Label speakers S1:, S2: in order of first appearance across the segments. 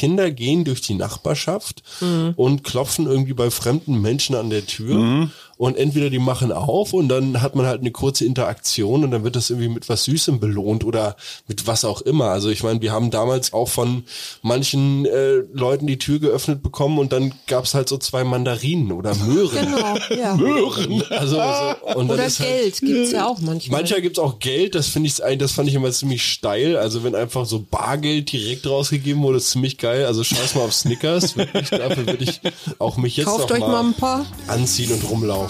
S1: Kinder gehen durch die Nachbarschaft und klopfen irgendwie bei fremden Menschen an der Tür. Und entweder die machen auf und dann hat man halt eine kurze Interaktion und dann wird das irgendwie mit was Süßem belohnt oder mit was auch immer. Also ich meine, wir haben damals auch von manchen äh, Leuten die Tür geöffnet bekommen und dann gab's halt so zwei Mandarinen oder Möhren.
S2: Genau, ja.
S1: Möhren. Also, so, und dann
S2: Oder
S1: halt-
S2: Geld gibt's ja auch manchmal.
S1: Manchmal gibt's auch Geld, das finde ich das fand ich immer ziemlich steil. Also wenn einfach so Bargeld direkt rausgegeben wurde, ist ziemlich geil. Also scheiß mal auf Snickers. Wirklich, dafür würde ich auch mich jetzt
S2: Kauft
S1: noch
S2: euch mal ein paar.
S1: anziehen und rumlaufen.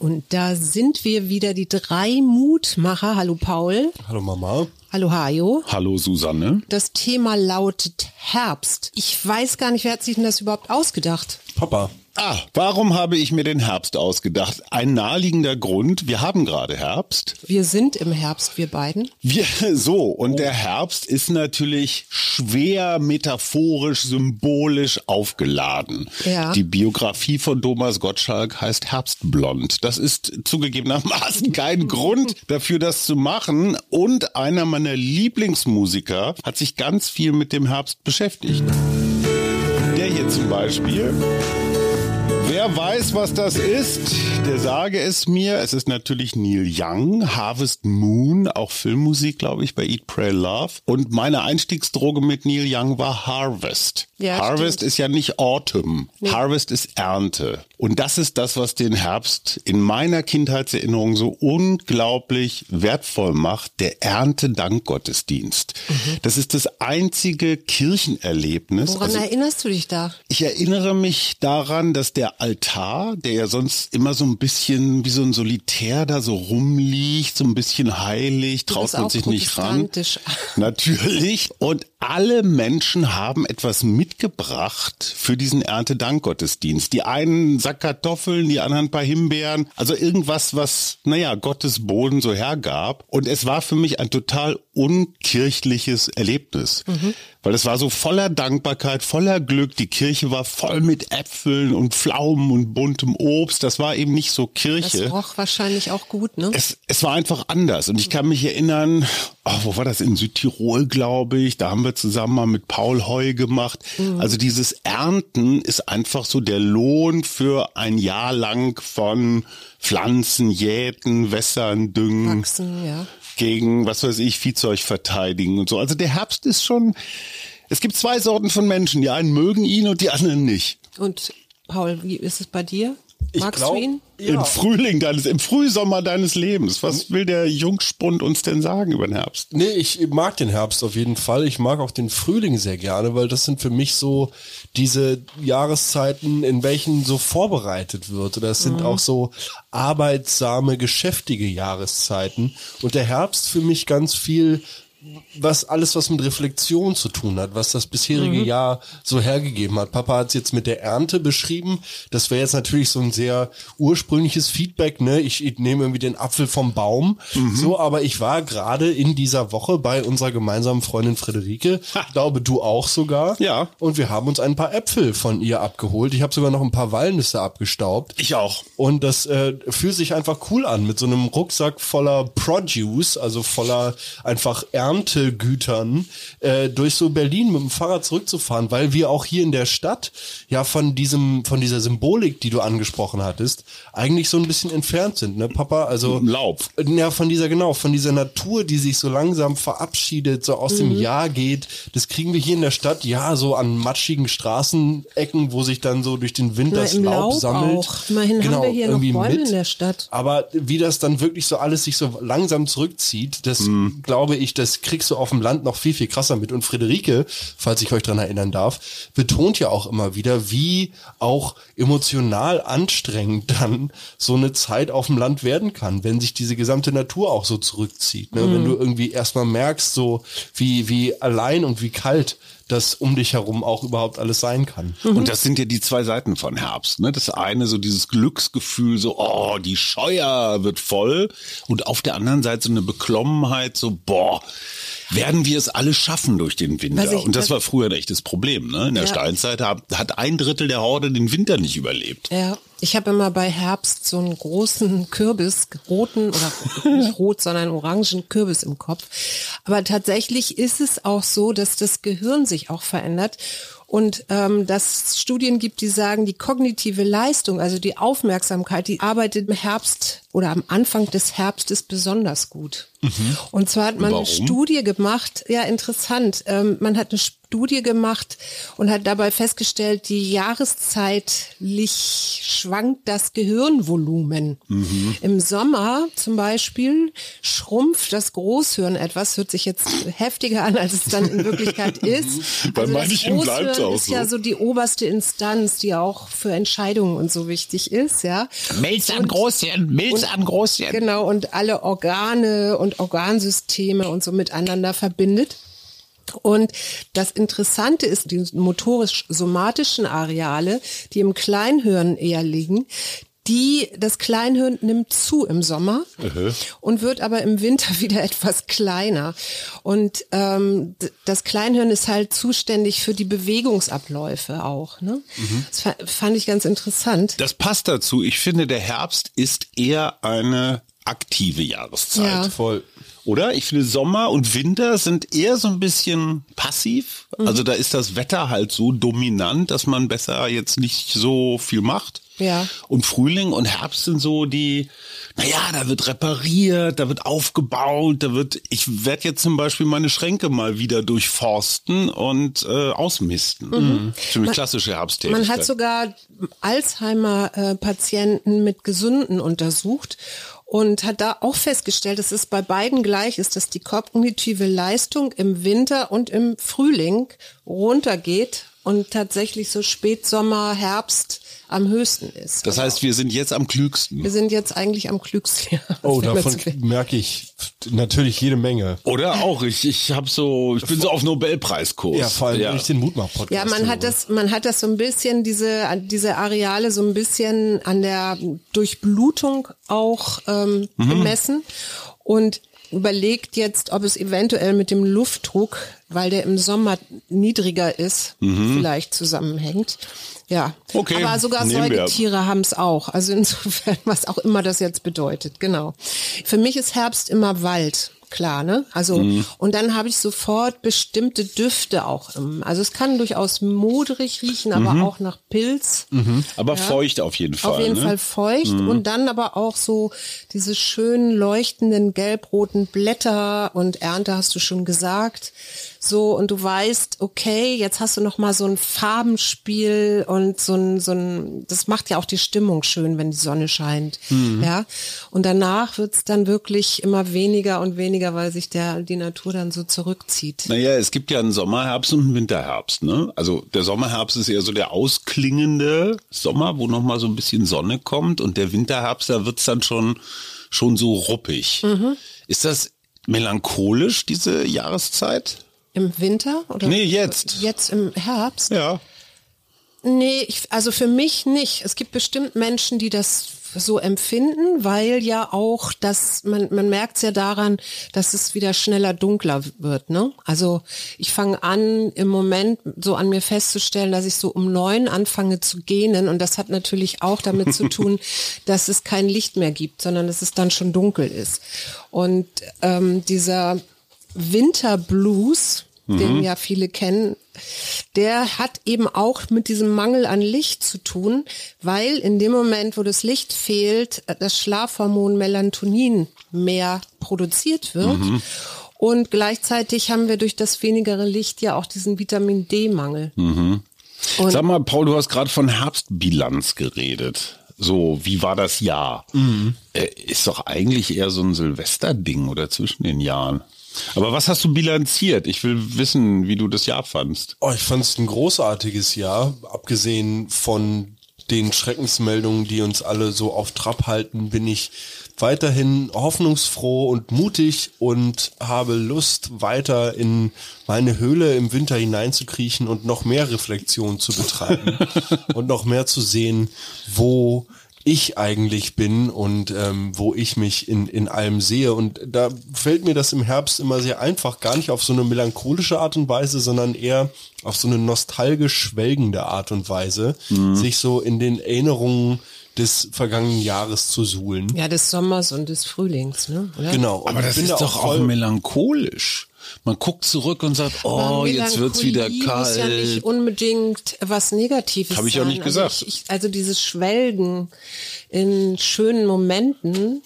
S2: Und da sind wir wieder, die drei Mutmacher. Hallo Paul.
S1: Hallo Mama.
S2: Hallo Hajo.
S3: hallo Susanne.
S2: Das Thema lautet Herbst. Ich weiß gar nicht, wer hat sich denn das überhaupt ausgedacht?
S1: Papa.
S3: Ah, warum habe ich mir den Herbst ausgedacht? Ein naheliegender Grund, wir haben gerade Herbst.
S2: Wir sind im Herbst, wir beiden.
S3: Wir, so, und der Herbst ist natürlich schwer metaphorisch, symbolisch aufgeladen.
S2: Ja.
S3: Die Biografie von Thomas Gottschalk heißt Herbstblond. Das ist zugegebenermaßen kein Grund dafür, das zu machen. Und einer meiner Lieblingsmusiker hat sich ganz viel mit dem Herbst beschäftigt. Zum Beispiel. Wer weiß, was das ist, der sage es mir. Es ist natürlich Neil Young, Harvest Moon, auch Filmmusik, glaube ich, bei Eat, Pray, Love. Und meine Einstiegsdroge mit Neil Young war Harvest.
S2: Ja,
S3: Harvest
S2: stimmt.
S3: ist ja nicht Autumn. Harvest ist Ernte. Und das ist das, was den Herbst in meiner Kindheitserinnerung so unglaublich wertvoll macht. Der Erntedankgottesdienst. Das ist das einzige Kirchenerlebnis.
S2: Woran
S3: also-
S2: erinnerst du dich da?
S3: ich erinnere mich daran, dass der Altar, der ja sonst immer so ein bisschen wie so ein Solitär da so rumliegt, so ein bisschen heilig, traut man sich nicht ran. Natürlich. Und alle Menschen haben etwas mitgebracht für diesen Erntedankgottesdienst. Die einen Sack Kartoffeln, die anderen ein paar Himbeeren. Also irgendwas, was, naja, Gottes Boden so hergab. Und es war für mich ein total unkirchliches Erlebnis. Weil es war so voller Dankbarkeit, voller Glück. Die Kirche war voll mit Äpfeln und Pflaumen und buntem Obst. Das war eben nicht so
S2: Das
S3: Kirche.
S2: roch wahrscheinlich auch gut, ne?
S3: Es, es war einfach anders. Und ich kann mich erinnern, oh, wo war das? In Südtirol, glaube ich. Da haben wir zusammen mal mit Paul Heu gemacht. Also dieses Ernten ist einfach so der Lohn für ein Jahr lang von Pflanzen, Jäten, Wässern, Düngen
S2: Wachsen, ja.
S3: gegen, was weiß ich, Viehzeug verteidigen und so. Also der Herbst ist schon, es gibt zwei Sorten von Menschen. Die einen mögen ihn und die anderen nicht.
S2: Und Paul, wie ist es bei dir?
S1: Ich
S2: Magst
S1: glaub-
S2: du ihn?
S3: Im Frühling deines, im Frühsommer deines Lebens. Was will der Jungspund uns denn sagen über den Herbst?
S1: Nee, ich mag den Herbst auf jeden Fall. Ich mag auch den Frühling sehr gerne, weil das sind für mich so diese Jahreszeiten, in welchen so vorbereitet wird. Oder es sind auch so arbeitsame, geschäftige Jahreszeiten. Und der Herbst für mich ganz viel was alles, was mit Reflexion zu tun hat, was das bisherige Jahr so hergegeben hat. Papa hat es jetzt mit der Ernte beschrieben. Das wäre jetzt natürlich so ein sehr ursprüngliches Feedback. Ne? Ich, ich nehme irgendwie den Apfel vom Baum. So, aber ich war gerade in dieser Woche bei unserer gemeinsamen Freundin Friederike. Ich glaube, du auch sogar.
S3: Ja.
S1: Und wir haben uns ein paar Äpfel von ihr abgeholt. Ich habe sogar noch ein paar Walnüsse abgestaubt.
S3: Ich auch.
S1: Und das äh, fühlt sich einfach cool an mit so einem Rucksack voller Produce, also voller einfach Erntegütern, äh, durch so Berlin mit dem Fahrrad zurückzufahren, weil wir auch hier in der Stadt ja von diesem, von dieser Symbolik, die du angesprochen hattest, eigentlich so ein bisschen entfernt sind, ne, Papa? Also
S3: Laub.
S1: ja, von dieser, genau, von dieser Natur, die sich so langsam verabschiedet, so aus dem Jahr geht. Das kriegen wir hier in der Stadt, ja, so an matschigen Straßenecken, wo sich dann so durch den Wind
S2: Na,
S1: das
S2: im
S1: Laub,
S2: Laub
S1: sammelt.
S2: auch. Immerhin haben wir hier noch
S1: irgendwie
S2: Bäume in der Stadt.
S1: Aber wie das dann wirklich so alles sich so langsam zurückzieht, das glaube ich, das kriegst du auf dem Land noch viel, viel krasser mit. Und Friederike, falls ich euch dran erinnern darf, betont ja auch immer wieder, wie auch emotional anstrengend dann so eine Zeit auf dem Land werden kann, wenn sich diese gesamte Natur auch so zurückzieht. Ne? Wenn du irgendwie erstmal merkst, so wie, wie allein und wie kalt dass um dich herum auch überhaupt alles sein kann.
S3: Und das sind ja die zwei Seiten von Herbst. Ne? Das eine so dieses Glücksgefühl, so, oh, die Scheuer wird voll. Und auf der anderen Seite so eine Beklommenheit, so, boah, werden wir es alle schaffen durch den Winter?
S2: Ich,
S3: und das war früher ein echtes Problem. Ne? In der
S2: Ja.
S3: Steinzeit hat, hat ein Drittel der Horde den Winter nicht überlebt.
S2: Ja, ich habe immer bei Herbst so einen großen Kürbis, roten oder nicht rot, sondern orangen Kürbis im Kopf. Aber tatsächlich ist es auch so, dass das Gehirn sich auch verändert und ähm, dass es Studien gibt, die sagen, die kognitive Leistung, also die Aufmerksamkeit, die arbeitet im Herbst oder am Anfang des Herbstes besonders gut. Und zwar hat man
S3: Warum?
S2: eine Studie gemacht, ja interessant, ähm, man hat eine Studie gemacht und hat dabei festgestellt, die jahreszeitlich schwankt das Gehirnvolumen. Im Sommer zum Beispiel schrumpft das Großhirn etwas, hört sich jetzt heftiger an, als es dann in Wirklichkeit ist.
S3: Bei
S2: Also
S3: bleibt's
S2: Großhirn
S3: auch
S2: ist ja
S3: so.
S2: so die oberste Instanz, die auch für Entscheidungen und so wichtig ist, ja.
S4: Milz an Großhirn, Milz an Großhirn.
S2: Genau, und alle Organe und Organsysteme und so miteinander verbindet. Und das Interessante ist, die motorisch-somatischen Areale, die im Kleinhirn eher liegen, die, das Kleinhirn nimmt zu im Sommer und wird aber im Winter wieder etwas kleiner. Und ähm, das Kleinhirn ist halt zuständig für die Bewegungsabläufe auch. Ne? Das fa- fand ich ganz interessant.
S3: Das passt dazu. Ich finde, der Herbst ist eher eine aktive Jahreszeit.
S2: Ja.
S1: Voll.
S3: Oder? Ich finde, Sommer und Winter sind eher so ein bisschen passiv.
S2: Mhm.
S3: Also da ist das Wetter halt so dominant, dass man besser jetzt nicht so viel macht.
S2: Ja.
S3: Und Frühling und Herbst sind so die, naja, da wird repariert, da wird aufgebaut, da wird, ich werde jetzt zum Beispiel meine Schränke mal wieder durchforsten und äh, ausmisten. Ziemlich klassische Herbsttätigkeit.
S2: Mhm. Man hat sogar Alzheimer-Patienten mit Gesunden untersucht und hat da auch festgestellt, dass es bei beiden gleich ist, dass die kognitive Leistung im Winter und im Frühling runtergeht und tatsächlich so Spätsommer, Herbst am höchsten ist.
S3: das heißt, wir sind jetzt am klügsten.
S2: wir sind jetzt eigentlich am klügsten. Ja,
S1: Oh, davon merke ich natürlich jede Menge.
S3: Oder auch, ich, ich habe so, ich bin so auf Nobelpreiskurs.
S1: Ja, vor allem durch den Mutmach-Podcast.
S2: Ja, man hat das, man hat das so ein bisschen, diese, diese Areale so ein bisschen an der Durchblutung auch ähm, gemessen und überlegt jetzt, ob es eventuell mit dem Luftdruck, weil der im Sommer niedriger ist, vielleicht zusammenhängt. Ja,
S3: Okay,
S2: aber sogar. Säugetiere haben es auch. Also insofern, was auch immer das jetzt bedeutet, genau. Für mich ist Herbst immer Wald, klar, ne? Also
S3: Mhm.
S2: und dann habe ich sofort bestimmte Düfte auch. Im, also es kann durchaus modrig riechen, aber
S3: Mhm.
S2: auch nach Pilz.
S3: Aber feucht auf jeden Fall.
S2: Auf jeden
S3: ne?
S2: Fall feucht und dann aber auch so diese schön leuchtenden gelb-roten Blätter und Ernte hast du schon gesagt. So und du weißt, okay, jetzt hast du noch mal so ein Farbenspiel und so ein so ein das macht ja auch die Stimmung schön, wenn die Sonne scheint, ja? Und danach wird's dann wirklich immer weniger und weniger, weil sich der die Natur dann so zurückzieht.
S3: Naja, es gibt ja einen Sommerherbst und einen Winterherbst. Ne? Also der Sommerherbst ist eher so der ausklingende Sommer, wo noch mal so ein bisschen Sonne kommt. Und der Winterherbst, da wird's dann schon, schon so ruppig.
S2: Mhm.
S3: Ist das melancholisch, diese Jahreszeit?
S2: Im Winter oder
S3: Nee, jetzt.
S2: Jetzt im Herbst?
S3: Ja.
S2: Nee, ich, also für mich nicht. Es gibt bestimmt Menschen, die das so empfinden, weil ja auch das, man, man merkt es ja daran, dass es wieder schneller dunkler wird. Ne? Also ich fange an, im Moment so an mir festzustellen, dass ich so um neun anfange zu gähnen und das hat natürlich auch damit zu tun, dass es kein Licht mehr gibt, sondern dass es dann schon dunkel ist. Und ähm, dieser Winterblues, den ja viele kennen, der hat eben auch mit diesem Mangel an Licht zu tun, weil in dem Moment, wo das Licht fehlt, das Schlafhormon Melatonin mehr produziert wird. Und gleichzeitig haben wir durch das wenigere Licht ja auch diesen Vitamin D-Mangel. Und
S3: Sag mal, Paul, du hast gerade von Herbstbilanz geredet. So, wie war das Jahr? Äh, ist doch eigentlich eher so ein Silvesterding oder zwischen den Jahren. Aber was hast du bilanziert? Ich will wissen, wie du das Jahr fandst.
S1: Oh, ich fand es ein großartiges Jahr, abgesehen von den Schreckensmeldungen, die uns alle so auf Trab halten, bin ich weiterhin hoffnungsfroh und mutig und habe Lust, weiter in meine Höhle im Winter hineinzukriechen und noch mehr Reflexion zu betreiben und noch mehr zu sehen, wo ich eigentlich bin und ähm, wo ich mich in, in allem sehe. Und da fällt mir das im Herbst immer sehr einfach, gar nicht auf so eine melancholische Art und Weise, sondern eher auf so eine nostalgisch schwelgende Art und Weise, sich so in den Erinnerungen des vergangenen Jahres zu suhlen.
S2: Ja, des Sommers und des Frühlings, ne? Oder?
S1: Genau. Und
S3: Aber das ist
S1: da
S3: doch auch melancholisch. Man guckt zurück und sagt, oh, jetzt wird's wieder
S2: Melancholie Muss ja nicht
S3: kalt.
S2: unbedingt was Negatives
S3: Hab ich auch nicht gesagt.
S2: Also, ich, also dieses Schwelgen in schönen Momenten,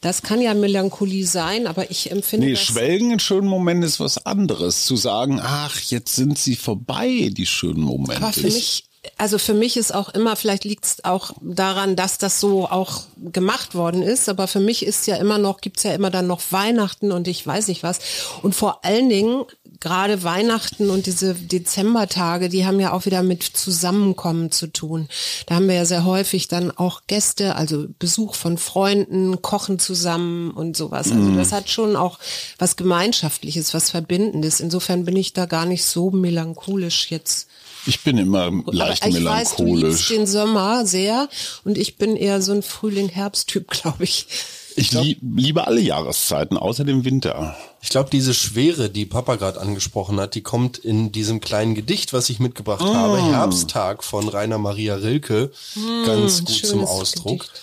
S2: das kann ja Melancholie sein, aber ich empfinde
S3: Nee. Schwelgen in schönen Momenten ist was anderes. Zu sagen, ach, jetzt sind sie vorbei, die schönen Momente.
S2: Aber für mich, also für mich ist auch immer, vielleicht liegt es auch daran, dass das so auch gemacht worden ist, aber für mich ist ja immer noch, gibt's ja immer dann noch Weihnachten und ich weiß nicht was. Und vor allen Dingen, gerade Weihnachten und diese Dezembertage, die haben ja auch wieder mit Zusammenkommen zu tun. Da haben wir ja sehr häufig dann auch Gäste, also Besuch von Freunden, Kochen zusammen und sowas. Also das hat schon auch was Gemeinschaftliches, was Verbindendes. Insofern bin ich da gar nicht so melancholisch jetzt.
S3: Ich bin immer leicht
S2: ich weiß, du liebst
S3: melancholisch.
S2: den Sommer sehr und ich bin eher so ein Frühling-Herbst-Typ, glaube ich.
S3: Ich lieb, liebe alle Jahreszeiten, außer dem Winter.
S1: Ich glaube, diese Schwere, die Papa gerade angesprochen hat, die kommt in diesem kleinen Gedicht, was ich mitgebracht habe, Herbsttag von Rainer Maria Rilke, ganz gut zum Ausdruck.
S2: Gedicht.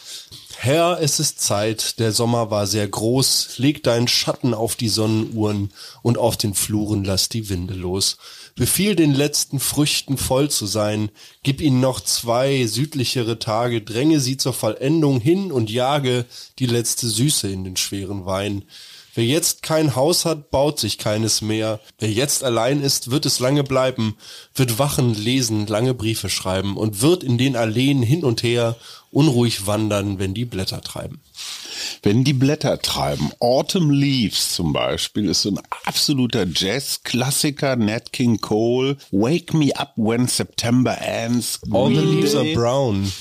S1: Herr, es ist Zeit, der Sommer war sehr groß, leg deinen Schatten auf die Sonnenuhren und auf den Fluren lass die Winde los. Befiehl den letzten Früchten voll zu sein, gib ihnen noch zwei südlichere Tage, dränge sie zur Vollendung hin und jage die letzte Süße in den schweren Wein. Wer jetzt kein Haus hat, baut sich keines mehr. Wer jetzt allein ist, wird es lange bleiben, wird wachen, lesen, lange Briefe schreiben und wird in den Alleen hin und her unruhig wandern, wenn die Blätter treiben.
S3: Wenn die Blätter treiben, Autumn Leaves zum Beispiel ist so ein absoluter Jazz-Klassiker, Nat King Cole, Wake Me Up When September Ends,
S1: All the leaves are
S3: Day,
S1: brown.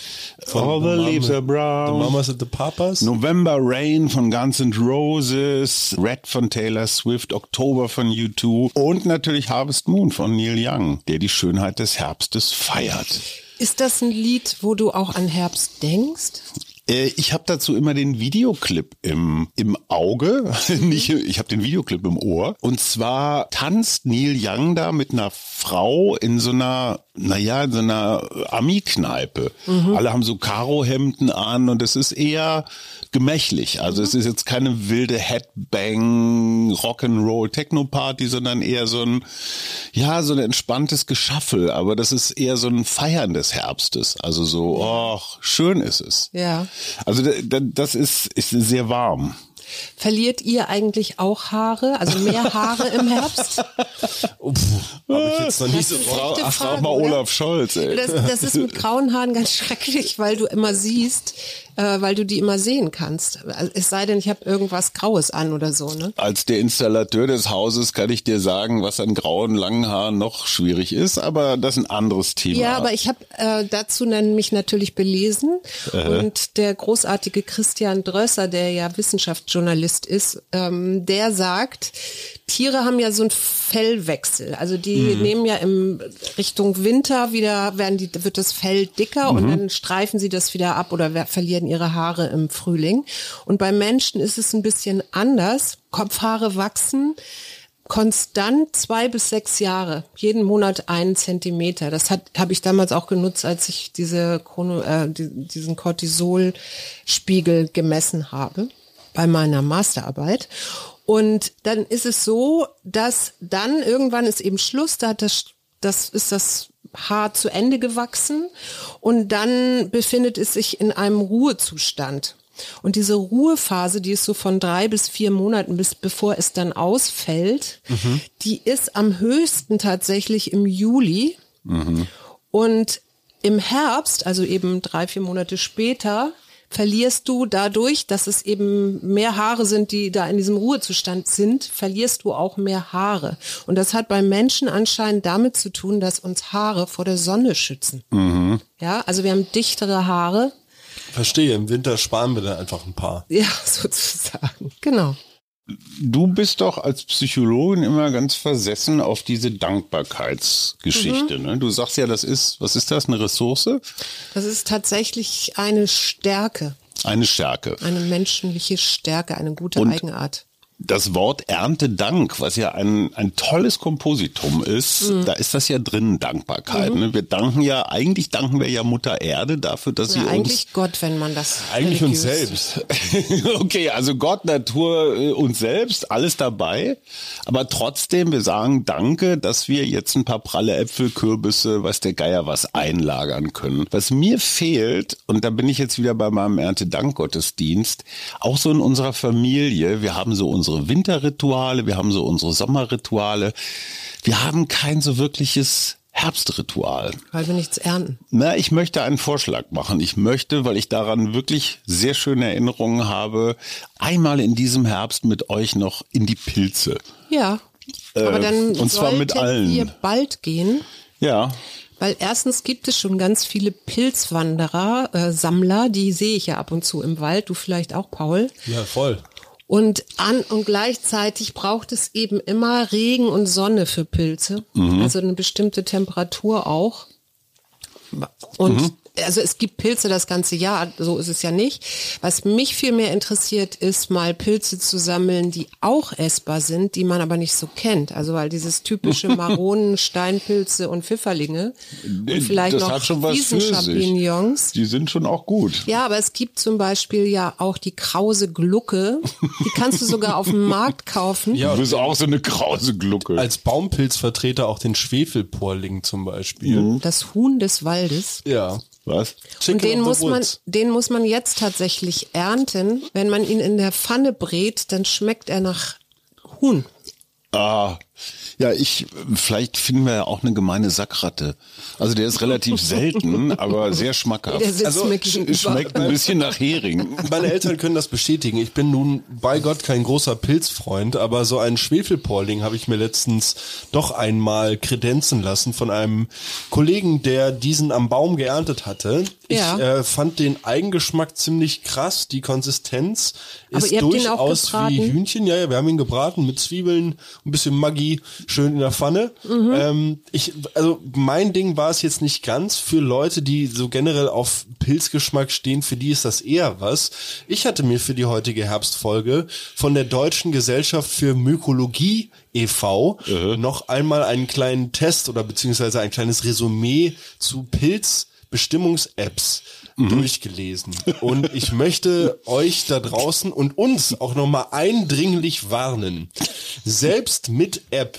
S3: All the leaves are brown.
S1: The Mamas and the Papas.
S3: November Rain von Guns N' Roses, Red von Taylor Swift, Oktober von U2 und natürlich Harvest Moon von Neil Young, der die Schönheit des Herbstes feiert.
S2: Ist das ein Lied, wo du auch an Herbst denkst?
S3: Äh, Ich habe dazu immer den Videoclip im, im Auge, nicht, ich habe den Videoclip im Ohr. Und zwar tanzt Neil Young da mit einer Frau in so einer, naja, in so einer Ami-Kneipe. Alle haben so Karohemden an und es ist eher gemächlich. Also es ist jetzt keine wilde Headbang, Rock'n'Roll, Techno-Party, sondern eher so ein, ja, so ein entspanntes Geschaffel. Aber das ist eher so ein Feiern des Herbstes. Also so, oh, schön ist es.
S2: Ja.
S3: Also da- da- das ist, ist sehr warm.
S2: Verliert ihr eigentlich auch Haare? Also mehr Haare im Herbst?
S1: Habe ich jetzt noch nie so
S2: echt-
S3: Ach, frag mal? Olaf Scholz, ey.
S2: Das, das ist mit grauen Haaren ganz schrecklich, weil du immer siehst, äh, weil du die immer sehen kannst. Also Es sei denn, ich habe irgendwas Graues an oder so, ne?
S3: Als der Installateur des Hauses kann ich dir sagen, was an grauen, langen Haaren noch schwierig ist, aber das ist ein anderes Thema.
S2: Ja, aber ich habe äh, dazu dann mich natürlich belesen und der großartige Christian Drösser, der ja Wissenschaftsjournalist ist, ähm, der sagt, Tiere haben ja so einen Fellwechsel. Also die nehmen ja im Richtung Winter wieder, werden die, wird das Fell dicker und dann streifen sie das wieder ab oder verlieren ihre Haare im Frühling. Und bei Menschen ist es ein bisschen anders. Kopfhaare wachsen konstant zwei bis sechs Jahre, jeden Monat einen Zentimeter. Das hat habe ich damals auch genutzt, als ich diese Chrono, äh, die, diesen Cortisolspiegel gemessen habe bei meiner Masterarbeit. Und dann ist es so, dass dann irgendwann ist eben Schluss, da hat das, das ist das Haar zu Ende gewachsen und dann befindet es sich in einem Ruhezustand. Und diese Ruhephase, die ist so von drei bis vier Monaten, bis bevor es dann ausfällt, die ist am höchsten tatsächlich im Juli. Und im Herbst, also eben drei, vier Monate später, verlierst du dadurch, dass es eben mehr Haare sind, die da in diesem Ruhezustand sind, verlierst du auch mehr Haare. Und das hat beim Menschen anscheinend damit zu tun, dass uns Haare vor der Sonne schützen. Ja, also wir haben dichtere Haare.
S1: Verstehe, im Winter sparen wir dann einfach ein paar.
S2: Ja, sozusagen. Genau.
S3: Du bist doch als Psychologin immer ganz versessen auf diese Dankbarkeitsgeschichte. Ne? Du sagst ja, das ist, was ist das, eine Ressource?
S2: Das ist tatsächlich eine Stärke,
S3: Eine Stärke.
S2: eine menschliche Stärke, eine gute
S3: Und-
S2: Eigenart.
S3: Das Wort Erntedank, was ja ein, ein tolles Kompositum ist,
S2: Mhm.
S3: da ist das ja drin, Dankbarkeit. Ne? Wir danken ja, eigentlich danken wir ja Mutter Erde dafür, dass sie
S2: Ja,
S3: uns
S2: eigentlich Gott, wenn man das
S1: Eigentlich uns selbst.
S3: okay, also Gott, Natur, äh, uns selbst, alles dabei. Aber trotzdem, wir sagen Danke, dass wir jetzt ein paar pralle Äpfel, Kürbisse, was der Geier was einlagern können. Was mir fehlt, und da bin ich jetzt wieder bei meinem Erntedankgottesdienst, auch so in unserer Familie, wir haben so unsere Winterrituale, wir haben so unsere Sommerrituale. Wir haben kein so wirkliches Herbstritual.
S2: Weil wir nichts ernten.
S3: Na, ich möchte einen Vorschlag machen. Ich möchte, weil ich daran wirklich sehr schöne Erinnerungen habe, einmal in diesem Herbst mit euch noch in die Pilze.
S2: Ja. Aber dann
S3: und zwar mit allen.
S2: wir bald gehen,
S3: Ja,
S2: weil erstens gibt es schon ganz viele Pilzwanderer, äh, Sammler, die sehe ich ja ab und zu im Wald, du vielleicht auch, Paul.
S1: Ja, voll.
S2: Und an und gleichzeitig braucht es eben immer Regen und Sonne für Pilze, also eine bestimmte Temperatur auch. Und also es gibt Pilze das ganze Jahr, so ist es ja nicht. Was mich viel mehr interessiert, ist mal Pilze zu sammeln, die auch essbar sind, die man aber nicht so kennt. Also weil dieses typische Maronen, Steinpilze und Pfifferlinge und vielleicht
S3: das
S2: noch
S3: schon.
S2: Wiesenchampignons.
S3: die sind schon auch gut.
S2: Ja, aber es gibt zum Beispiel ja auch die krause Glucke. Die kannst du sogar auf dem Markt kaufen.
S1: Ja,
S3: Du bist auch so eine krause Glucke.
S1: Als Baumpilzvertreter auch den Schwefelporling zum Beispiel.
S3: Mhm.
S2: Das Huhn des Waldes.
S1: Ja.
S3: Was?
S1: Chicken
S2: Und den muss man, den muss man jetzt tatsächlich ernten. Wenn man ihn in der Pfanne brät, dann schmeckt er nach Huhn.
S3: Ah, ja, ich, vielleicht finden wir ja auch eine gemeine Sackratte. Also der ist relativ selten, aber sehr schmackhaft.
S2: Der sitzt
S1: Also.
S3: Schmeckt ein bisschen nach Hering.
S1: Meine Eltern können das bestätigen. Ich bin nun bei Gott kein großer Pilzfreund, aber so einen Schwefelporling habe ich mir letztens doch einmal kredenzen lassen von einem Kollegen, der diesen am Baum geerntet hatte.
S2: Ja.
S1: Ich äh, fand den Eigengeschmack ziemlich krass. Die Konsistenz
S2: Aber
S1: ist
S2: ihr habt ihn auch
S1: durchaus wie Hühnchen. Ja, ja, wir haben ihn gebraten mit Zwiebeln, ein bisschen Maggi, schön in der Pfanne.
S2: Mhm.
S1: Ähm, ich, also mein Ding war es jetzt nicht ganz. Für Leute, die so generell auf Pilzgeschmack stehen, für die ist das eher was. Ich hatte mir für die heutige Herbstfolge von der Deutschen Gesellschaft für Mykologie e.V. noch einmal einen kleinen Test oder beziehungsweise ein kleines Resümee zu Pilzbestimmungs-Apps durchgelesen. Und ich möchte euch da draußen und uns auch nochmal eindringlich warnen. Selbst mit App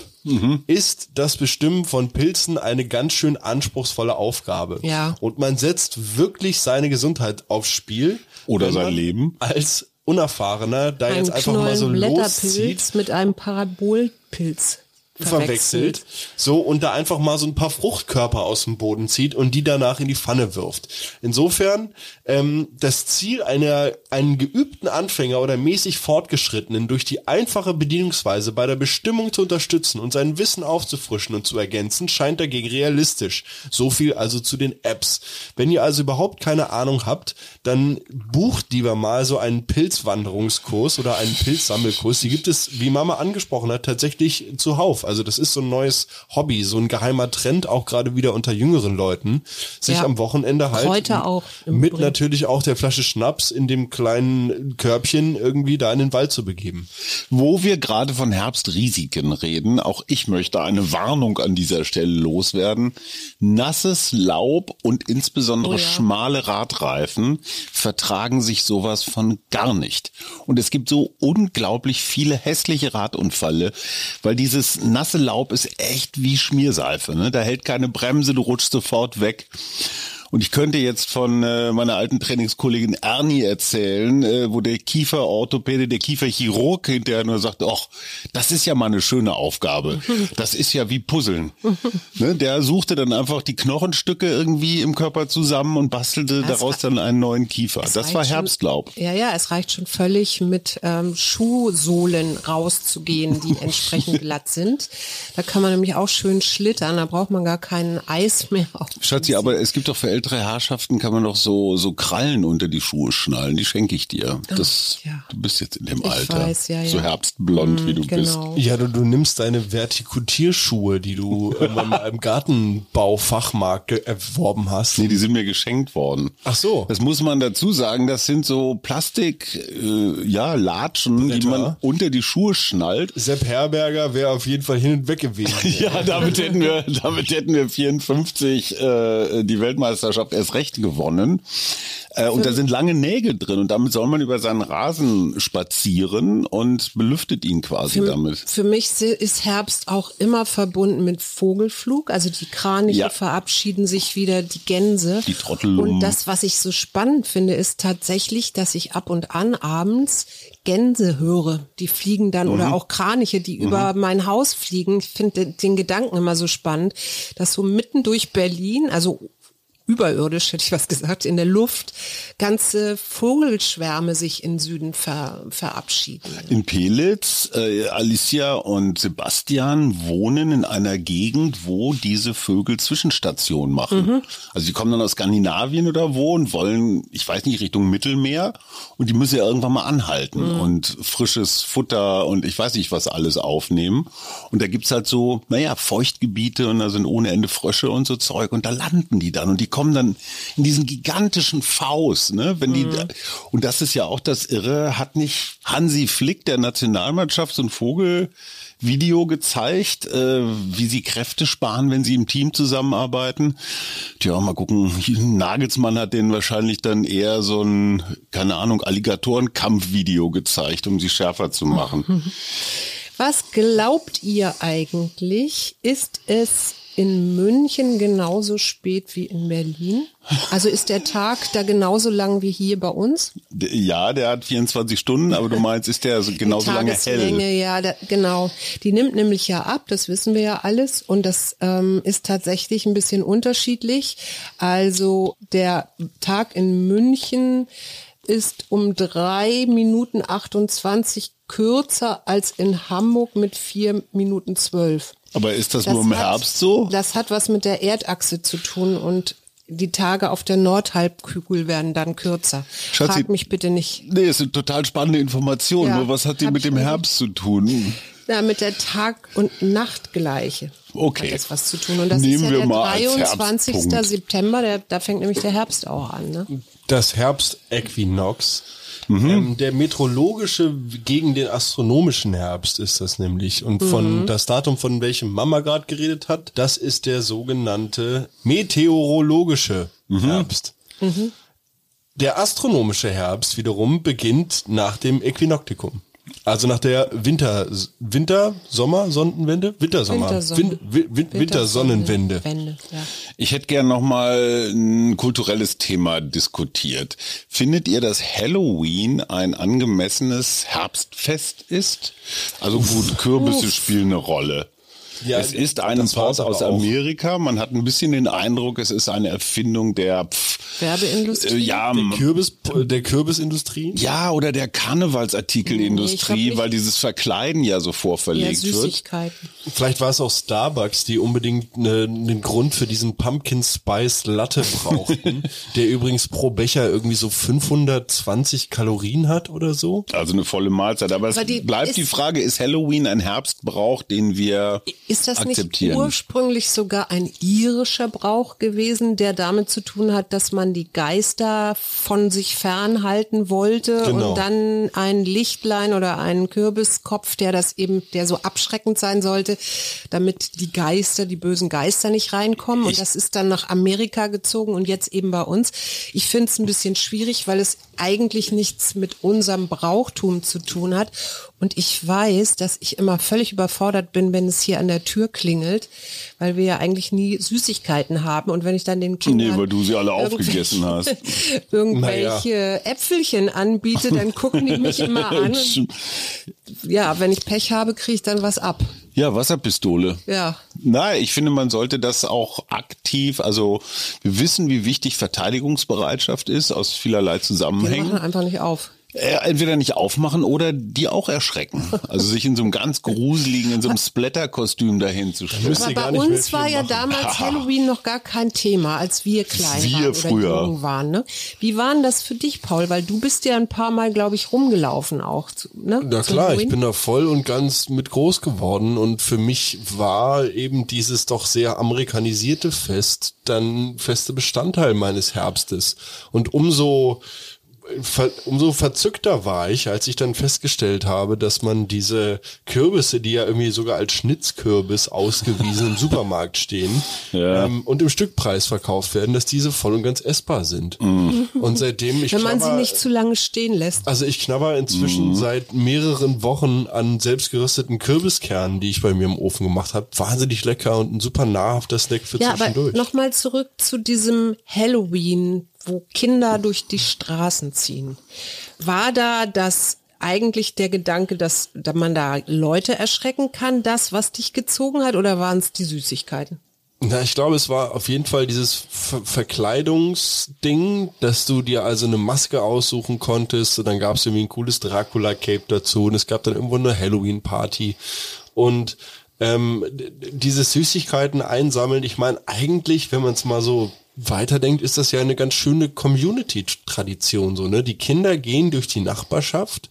S1: ist das Bestimmen von Pilzen eine ganz schön anspruchsvolle Aufgabe.
S2: Ja.
S1: Und man setzt wirklich seine Gesundheit aufs Spiel.
S3: Oder sein Leben.
S1: Als Unerfahrener da
S2: Ein
S1: jetzt einfach mal so loszieht
S2: mit einem Parabolpilz
S1: verwechselt.
S2: verwechselt.
S1: So, und da einfach mal so ein paar Fruchtkörper aus dem Boden zieht und die danach in die Pfanne wirft. Insofern, ähm, das Ziel einer, einen geübten Anfänger oder mäßig Fortgeschrittenen durch die einfache Bedienungsweise bei der Bestimmung zu unterstützen und sein Wissen aufzufrischen und zu ergänzen, scheint dagegen realistisch. So viel also zu den Apps. Wenn ihr also überhaupt keine Ahnung habt, dann bucht lieber mal so einen Pilzwanderungskurs oder einen Pilzsammelkurs. Die gibt es, wie Mama angesprochen hat, tatsächlich zuhauf. Also das ist so ein neues Hobby, so ein geheimer Trend, auch gerade wieder unter jüngeren Leuten, sich
S2: Ja.
S1: am Wochenende halt
S2: Kräuter auch
S1: mit
S2: Übrigen.
S1: natürlich auch der Flasche Schnaps in dem kleinen Körbchen irgendwie da in den Wald zu begeben.
S3: Wo wir gerade von Herbstrisiken reden, auch ich möchte eine Warnung an dieser Stelle loswerden. Nasses Laub und insbesondere
S2: Oh ja.
S3: schmale Radreifen vertragen sich sowas von gar nicht. Und es gibt so unglaublich viele hässliche Radunfälle, weil dieses nasse Laub ist echt wie Schmierseife. Ne? Da hält keine Bremse, du rutschst sofort weg. Und ich könnte jetzt von äh, meiner alten Trainingskollegin Ernie erzählen, äh, wo der Kieferorthopäde, der Kieferchirurg hinterher nur sagt, ach, das ist ja mal eine schöne Aufgabe. Das ist ja wie Puzzeln. ne? Der suchte dann einfach die Knochenstücke irgendwie im Körper zusammen und bastelte
S2: Das
S3: daraus dann einen neuen Kiefer. Das war
S2: reicht schon-
S3: Herbstlaub.
S2: Ja, ja, es reicht schon völlig mit ähm, Schuhsohlen rauszugehen, die entsprechend glatt sind. Da kann man nämlich auch schön schlittern, da braucht man gar kein Eis mehr auf.
S3: Schatzi, aber es gibt doch für ältere Herrschaften kann man doch so so Krallen unter die Schuhe schnallen. Die schenke ich dir. Das,
S2: ja.
S3: du bist jetzt in dem
S2: Ich
S3: Alter,
S2: weiß, ja,
S3: so
S2: ja.
S3: herbstblond wie du bist.
S2: Genau.
S1: Ja, du, du nimmst deine Vertikutierschuhe, die du im Gartenbaufachmarkt erworben hast.
S3: Nee, die sind mir geschenkt worden.
S1: Ach so.
S3: Das muss man dazu sagen, das sind so Plastik, äh, ja, Latschen, die
S1: Bretter.
S3: man unter die Schuhe schnallt.
S1: Sepp Herberger wäre auf jeden Fall hin und weg gewesen.
S3: Ja, damit hätten wir, damit hätten wir 54 äh, die Weltmeisterschaft erst recht gewonnen. Äh, und da sind lange Nägel drin und damit soll man über seinen Rasen spazieren und belüftet ihn quasi damit.
S2: Für mich ist Herbst auch immer verbunden mit Vogelflug. Also die Kraniche
S3: Ja.
S2: verabschieden sich wieder, die Gänse.
S3: Die Trottellummen.
S2: Und das, was ich so spannend finde, ist tatsächlich, dass ich ab und an abends Gänse höre. Die fliegen dann
S3: Mhm.
S2: oder auch Kraniche, die über mein Haus fliegen. Ich finde den, den Gedanken immer so spannend, dass so mitten durch Berlin, also überirdisch, hätte ich was gesagt, in der Luft, ganze Vogelschwärme sich in Süden ver, verabschieden.
S3: In Pelitz, äh, Alicia und Sebastian wohnen in einer Gegend, wo diese Vögel Zwischenstationen machen. Also die kommen dann aus Skandinavien oder wo und wollen, ich weiß nicht, Richtung Mittelmeer und die müssen ja irgendwann mal anhalten und frisches Futter und ich weiß nicht was alles aufnehmen. Und da gibt's halt so, naja, Feuchtgebiete und da sind ohne Ende Frösche und so Zeug und da landen die dann und die kommen dann in diesen gigantischen Faust, ne? Wenn die da, und das ist ja auch das Irre, hat nicht Hansi Flick der Nationalmannschaft so ein Vogelvideo gezeigt, äh, wie sie Kräfte sparen, wenn sie im Team zusammenarbeiten. Tja, mal gucken. Nagelsmann hat denen wahrscheinlich dann eher so ein, keine Ahnung, Alligatorenkampfvideo gezeigt, um sie schärfer zu machen.
S2: Was glaubt ihr eigentlich? Ist es in München genauso spät wie in Berlin? Also ist der Tag da genauso lang wie hier bei uns?
S3: Ja, der hat 24 Stunden, aber du meinst, ist der so genauso lange hell?
S2: ja, da, genau. Die nimmt nämlich ja ab, das wissen wir ja alles. Und das ähm, ist tatsächlich ein bisschen unterschiedlich. Also der Tag in München ist um drei Minuten 28 kürzer als in Hamburg mit vier Minuten zwölf.
S3: Aber ist das,
S2: Das
S3: nur im
S2: hat-
S3: Herbst so?
S2: Das hat was mit der Erdachse zu tun und die Tage auf der Nordhalbkugel werden dann kürzer.
S3: Schatzi-
S2: Frag mich bitte nicht.
S3: Nee, es sind total spannende Informationen.
S2: Ja,
S3: Nur was hat die mit dem Herbst zu tun?
S2: Na, mit der Tag- und Nachtgleiche
S3: Okay.
S2: hat das was zu tun. Und das
S3: Nehmen
S2: ist ja
S3: wir
S2: der
S3: mal als
S2: 23.
S3: Herbstpunkt.
S2: September, der, da fängt nämlich der Herbst auch an. Ne?
S1: Das Herbstäquinox. Ähm, der meteorologische gegen den astronomischen Herbst ist das nämlich. Und von das Datum, von welchem Mama gerade geredet hat, das ist der sogenannte meteorologische Herbst. Der astronomische Herbst wiederum beginnt nach dem Äquinoktikum. Also nach der Winter, Winter, Sommer, Sonnenwende? Wintersommer.
S2: Wintersonne.
S1: Win, Win, Wintersonnenwende.
S2: Wende, ja.
S3: Ich hätte gern noch mal ein kulturelles Thema diskutiert. Findet ihr, dass Halloween ein angemessenes Herbstfest ist? Also gut, Kürbisse spielen eine Rolle.
S1: Ja,
S3: es ist ein Import aus. Amerika. Man hat ein bisschen den Eindruck, es ist eine Erfindung der pff,
S2: Werbeindustrie?
S3: äh, ja,
S1: Der Kürbis, der Kürbisindustrie?
S3: ja, oder der
S2: Nee,
S3: Karnevalsartikelindustrie,
S2: nicht.
S3: weil dieses Verkleiden ja so
S2: ja,
S3: vorverlegt wird.
S2: Süßigkeiten.
S1: Vielleicht war es auch Starbucks, die unbedingt ne- einen Grund für diesen Pumpkin Spice Latte brauchten, der übrigens pro Becher irgendwie so 520 Kalorien hat oder so.
S3: Also eine volle Mahlzeit. Aber,
S2: Aber
S3: es
S2: die
S3: bleibt
S2: ist-
S3: die Frage, ist Halloween ein Herbstbrauch, den wir
S2: Ist das nicht ursprünglich sogar ein irischer Brauch gewesen, der damit zu tun hat, dass man die Geister von sich fernhalten wollte
S1: Genau.
S2: und dann ein Lichtlein oder einen Kürbiskopf, der das eben, der so abschreckend sein sollte, damit die Geister, die bösen Geister nicht reinkommen. Und das ist dann nach Amerika gezogen und jetzt eben bei uns. Ich finde es ein bisschen schwierig, weil es eigentlich nichts mit unserem Brauchtum zu tun hat. Und ich weiß, dass ich immer völlig überfordert bin, wenn es hier an der Tür klingelt, weil wir ja eigentlich nie Süßigkeiten haben. Und wenn ich dann den Kindern
S3: Nee, weil du sie alle aufgegessen hast.
S2: irgendwelche Äpfelchen anbiete, dann gucken die mich immer an. Und, ja, wenn ich Pech habe, kriege ich dann was ab.
S3: Ja, Wasserpistole.
S2: Ja.
S3: Nein, ich finde, man sollte das auch aktiv, also wir wissen, wie wichtig Verteidigungsbereitschaft ist aus vielerlei
S2: Wir machen
S3: Zusammenhängen.
S2: einfach nicht auf.
S3: Äh, Entweder nicht aufmachen oder die auch erschrecken. Also sich in so einem ganz gruseligen, in so einem Splatter-Kostüm dahin zu stellen.
S2: Aber bei uns war ja
S1: machen.
S2: damals Halloween noch gar kein Thema, als wir klein
S3: Wir
S2: waren oder
S3: früher.
S2: jung waren. Ne? Wie war denn das für dich, Paul? Weil du bist ja ein paar Mal, glaube ich, rumgelaufen auch. zu- Ne?
S1: Na klar, ich
S2: Halloween.
S1: bin da voll und ganz mit groß geworden und für mich war eben dieses doch sehr amerikanisierte Fest dann feste Bestandteil meines Herbstes. Und umso umso verzückter war ich, als ich dann festgestellt habe, dass man diese Kürbisse, die ja irgendwie sogar als Schnitzkürbis ausgewiesen im Supermarkt stehen
S3: Ja.
S1: ähm, und im Stückpreis verkauft werden, dass diese voll und ganz essbar sind.
S3: Mhm.
S1: Und seitdem ich
S2: Wenn man sie
S1: knabber-
S2: nicht zu lange stehen lässt.
S1: also ich knabber inzwischen seit mehreren Wochen an selbstgerösteten Kürbiskernen, die ich bei mir im Ofen gemacht habe. Wahnsinnig lecker und ein super nahrhafter Snack für
S2: Ja, aber
S1: zwischendurch.
S2: nochmal zurück zu diesem Halloween, wo Kinder durch die Straßen ziehen. War da das eigentlich der Gedanke, dass da man da Leute erschrecken kann, das, was dich gezogen hat, oder waren es die Süßigkeiten?
S1: Na, ich glaube, es war auf jeden Fall dieses Ver Verkleidungsding, dass du dir also eine Maske aussuchen konntest und dann gab es irgendwie ein cooles Dracula-Cape dazu und es gab dann irgendwo eine Halloween-Party und ähm, diese Süßigkeiten einsammeln, ich meine, eigentlich, wenn man es mal so weiterdenkt, ist das ja eine ganz schöne Community-Tradition, so, ne? Die Kinder gehen durch die Nachbarschaft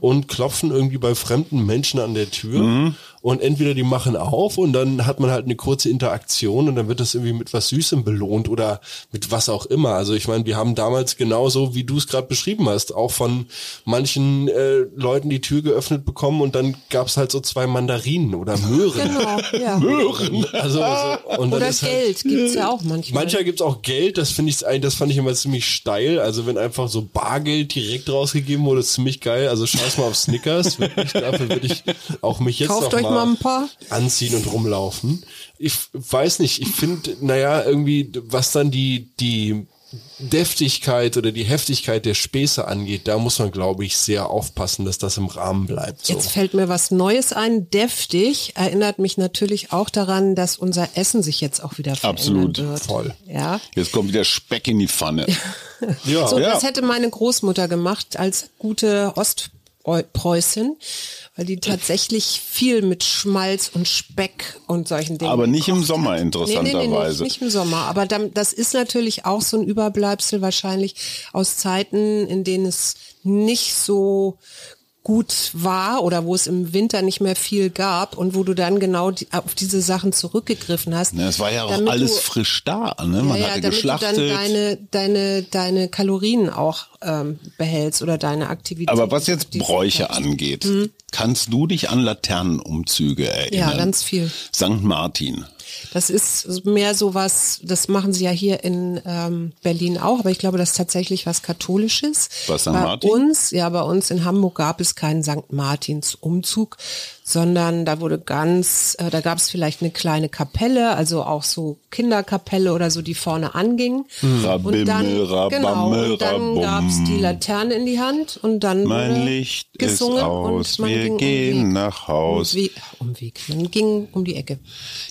S1: und klopfen irgendwie bei fremden Menschen an der Tür und entweder die machen auf und dann hat man halt eine kurze Interaktion und dann wird das irgendwie mit was Süßem belohnt oder mit was auch immer. Also ich meine, wir haben damals genauso, wie du es gerade beschrieben hast, auch von manchen äh, Leuten die Tür geöffnet bekommen und dann gab's halt so zwei Mandarinen oder Möhren.
S2: Genau, ja.
S1: Möhren. Also, so, und
S2: Oder
S1: halt-
S2: Geld gibt's ja auch manchmal.
S1: Manchmal gibt's auch Geld, das finde ich das fand ich immer ziemlich steil. Also wenn einfach so Bargeld direkt rausgegeben wurde, ist ziemlich geil. Also scheiß mal auf Snickers, wirklich, dafür würde ich auch mich jetzt
S2: Kauft
S1: noch mal,
S2: mal ein paar.
S1: anziehen und rumlaufen. Ich weiß nicht, ich finde, naja, irgendwie, was dann die, die Deftigkeit oder die Heftigkeit der Späße angeht, da muss man, glaube ich, sehr aufpassen, dass das im Rahmen bleibt. So.
S2: Jetzt fällt mir was Neues ein. Deftig erinnert mich natürlich auch daran, dass unser Essen sich jetzt auch wieder verändern
S3: Absolut.
S2: wird.
S1: Voll.
S2: Ja.
S3: Jetzt kommt wieder Speck in die Pfanne.
S1: ja,
S2: So,
S3: Ja.
S2: das hätte meine Großmutter gemacht als gute Ostpreußin, weil die tatsächlich viel mit Schmalz und Speck und solchen Dingen.
S3: Aber nicht im Sommer,
S2: hat. Nee, nee, nee,
S3: interessanterweise.
S2: nicht, nicht im Sommer. Aber dann, das ist natürlich auch so ein Überbleibsel wahrscheinlich aus Zeiten, in denen es nicht so gut war oder wo es im Winter nicht mehr viel gab und wo du dann genau die, auf diese Sachen zurückgegriffen hast.
S3: Es war ja auch alles
S2: du-
S3: frisch da. Ne? Man
S2: ja, ja,
S3: hatte
S2: damit
S3: geschlachtet.
S2: du dann deine, deine, deine Kalorien auch ähm, behältst oder deine Aktivität.
S3: Aber was jetzt Bräuche angeht, kannst du dich an Laternenumzüge erinnern?
S2: Ja, ganz viel.
S3: St. Martin.
S2: Das ist mehr so was, das machen sie ja hier in ähm, Berlin auch, aber ich glaube, das ist tatsächlich was Katholisches.
S3: Was, St.
S2: bei
S3: Martin?
S2: uns, ja, bei uns in Hamburg gab es keinen St. Martins Umzug, sondern da wurde ganz, äh, da gab es vielleicht eine kleine Kapelle, also auch so Kinderkapelle oder so, die vorne anging.
S3: Rabimmel,
S2: und dann, genau, und dann
S3: rabum.
S2: gab's die Laterne in die Hand und dann
S3: Mein
S2: wurde
S3: Licht ist
S2: gesungen
S3: aus,
S2: und man
S3: wir
S2: ging
S3: gehen
S2: um
S3: nach Haus.
S2: Um Weg, um Weg. Man ging um die Ecke.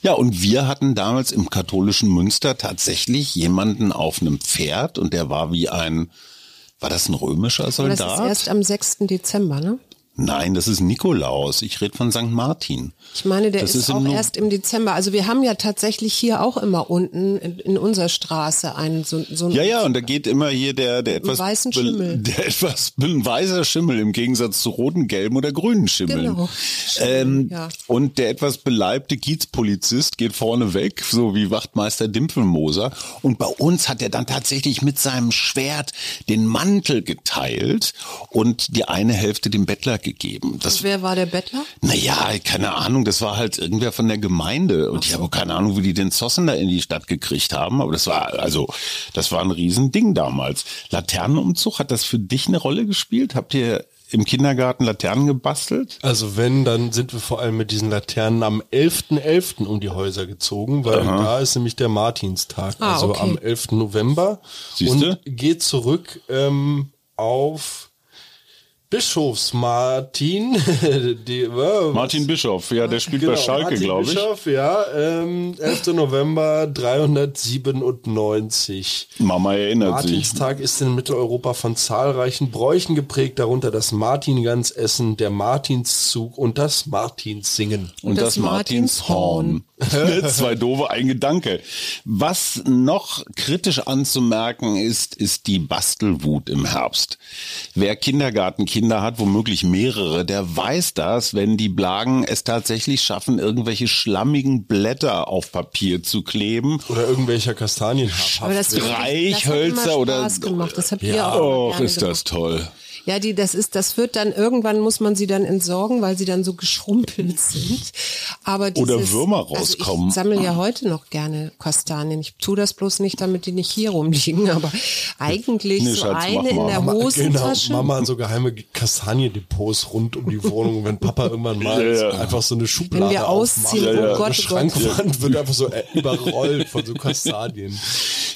S3: Ja, und wir hatten damals im katholischen Münster tatsächlich jemanden auf einem Pferd und der war wie ein, war das ein römischer
S2: Aber das
S3: Soldat?
S2: ist erst am 6. Dezember, ne?
S3: Nein, das ist Nikolaus. Ich rede von St. Martin.
S2: Ich meine, der
S3: Das
S2: ist,
S3: ist im
S2: auch
S3: Nu-
S2: erst im Dezember. Also wir haben ja tatsächlich hier auch immer unten in, in unserer Straße einen so, so
S3: Ja, ja, und da geht immer hier der, der etwas,
S2: weißen Schimmel.
S3: der etwas weißer Schimmel im Gegensatz zu roten, gelben oder grünen Schimmeln.
S2: Genau.
S3: Ähm,
S2: ja.
S3: Und der etwas beleibte Kiezpolizist geht vorne weg, so wie Wachtmeister Dimpfelmoser. Und bei uns hat er dann tatsächlich mit seinem Schwert den Mantel geteilt und die eine Hälfte dem Bettler gegeben. Das
S2: Wer war der Bettler?
S3: naja, keine Ahnung, das war halt irgendwer von der Gemeinde. Und ich habe auch keine Ahnung, wie die den Zossen da in die Stadt gekriegt haben. Aber das war, also, das war ein Riesending damals. Laternenumzug, hat das für dich eine Rolle gespielt? Habt ihr im Kindergarten Laternen gebastelt?
S1: Also wenn, dann sind wir vor allem mit diesen Laternen am 11.11. um die Häuser gezogen, weil da ist nämlich der Martinstag,
S2: Ah,
S1: also
S2: okay.
S1: am 11. November.
S3: Siehste?
S1: Und geht zurück ähm, auf Bischofsmartin. die, äh,
S3: Martin Bischof, ja, der spielt
S1: Genau,
S3: bei Schalke,
S1: Martin
S3: glaube ich.
S1: Bischof, ja, ähm, 11. November 397.
S3: Mama erinnert sich.
S1: Martinstag ist in Mitteleuropa von zahlreichen Bräuchen geprägt, darunter das Martingansessen, der Martinszug und das Martinssingen.
S3: Und das,
S2: das
S3: Martinshorn. Zwei doofe, ein Gedanke. Was noch kritisch anzumerken ist, ist die Bastelwut im Herbst. Wer Kindergartenkinder hat, womöglich mehrere, der weiß das, wenn die Blagen es tatsächlich schaffen, irgendwelche schlammigen Blätter auf Papier zu kleben.
S1: Oder irgendwelcher Kastanien
S2: Aber das.
S3: Reichhölzer oder-
S2: Spaß gemacht. Das habt ihr
S1: Ja.
S2: auch
S3: Och, ist das toll.
S2: Ja, die, das ist, das wird dann irgendwann muss man sie dann entsorgen, weil sie dann so geschrumpelt sind. Aber dieses,
S3: Oder Würmer
S2: Also
S3: rauskommen.
S2: ich sammle ja heute noch gerne Kastanien. Ich tue das bloß nicht, damit die nicht hier rumliegen. Aber eigentlich
S3: Nee,
S2: so
S3: Schatz,
S2: eine in der
S1: Mama, genau,
S2: Hosentasche.
S1: Mama hat so geheime Kastaniendepots rund um die Wohnung. Und wenn Papa irgendwann mal
S3: Ja, ja.
S1: einfach so eine Schublade
S2: Wenn wir ausziehen,
S1: aufmacht,
S2: oh
S1: eine
S2: Gott, oh Gott.
S1: Schrankwand wird einfach so äh, überrollt von so Kastanien.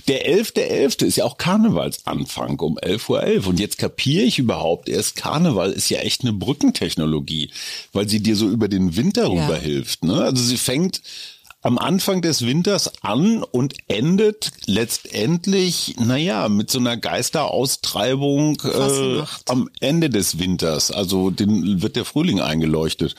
S3: Der 11.11. ist ja auch Karnevalsanfang um 11.11 Uhr. Und jetzt kapiere ich überhaupt erst, Karneval ist ja echt eine Brückentechnologie, weil sie dir so über den Winter
S2: Ja.
S3: rüber hilft. Ne? Also sie fängt am Anfang des Winters an und endet letztendlich, naja, mit so einer Geisteraustreibung äh, am Ende des Winters. Also den wird der Frühling eingeleuchtet.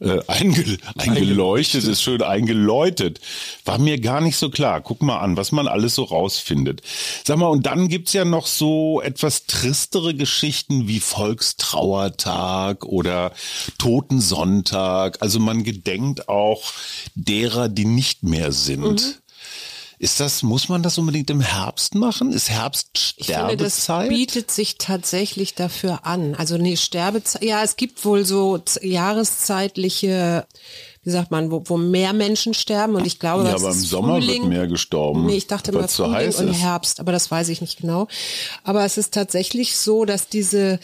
S3: Äh, einge, eingeleuchtet ist schön eingeläutet. War mir gar nicht so klar. Guck mal an, was man alles so rausfindet. Sag mal, und dann gibt's ja noch so etwas tristere Geschichten wie Volkstrauertag oder Totensonntag. Also man gedenkt auch derer, die nicht mehr sind. Ist das, muss man das unbedingt im Herbst machen? Ist Herbst
S2: Ich finde, das
S3: Sterbezeit?
S2: bietet sich tatsächlich dafür an. Also nee, Sterbezeit, ja, es gibt wohl so jahreszeitliche, wie sagt man, wo, wo mehr Menschen sterben und ich glaube,
S3: Ja, aber im Sommer wird
S2: Frühling.
S3: mehr gestorben,
S2: Nee, ich dachte mal
S3: zu heiß
S2: und
S3: ist.
S2: Herbst, aber das weiß ich nicht genau. Aber es ist tatsächlich so, dass diese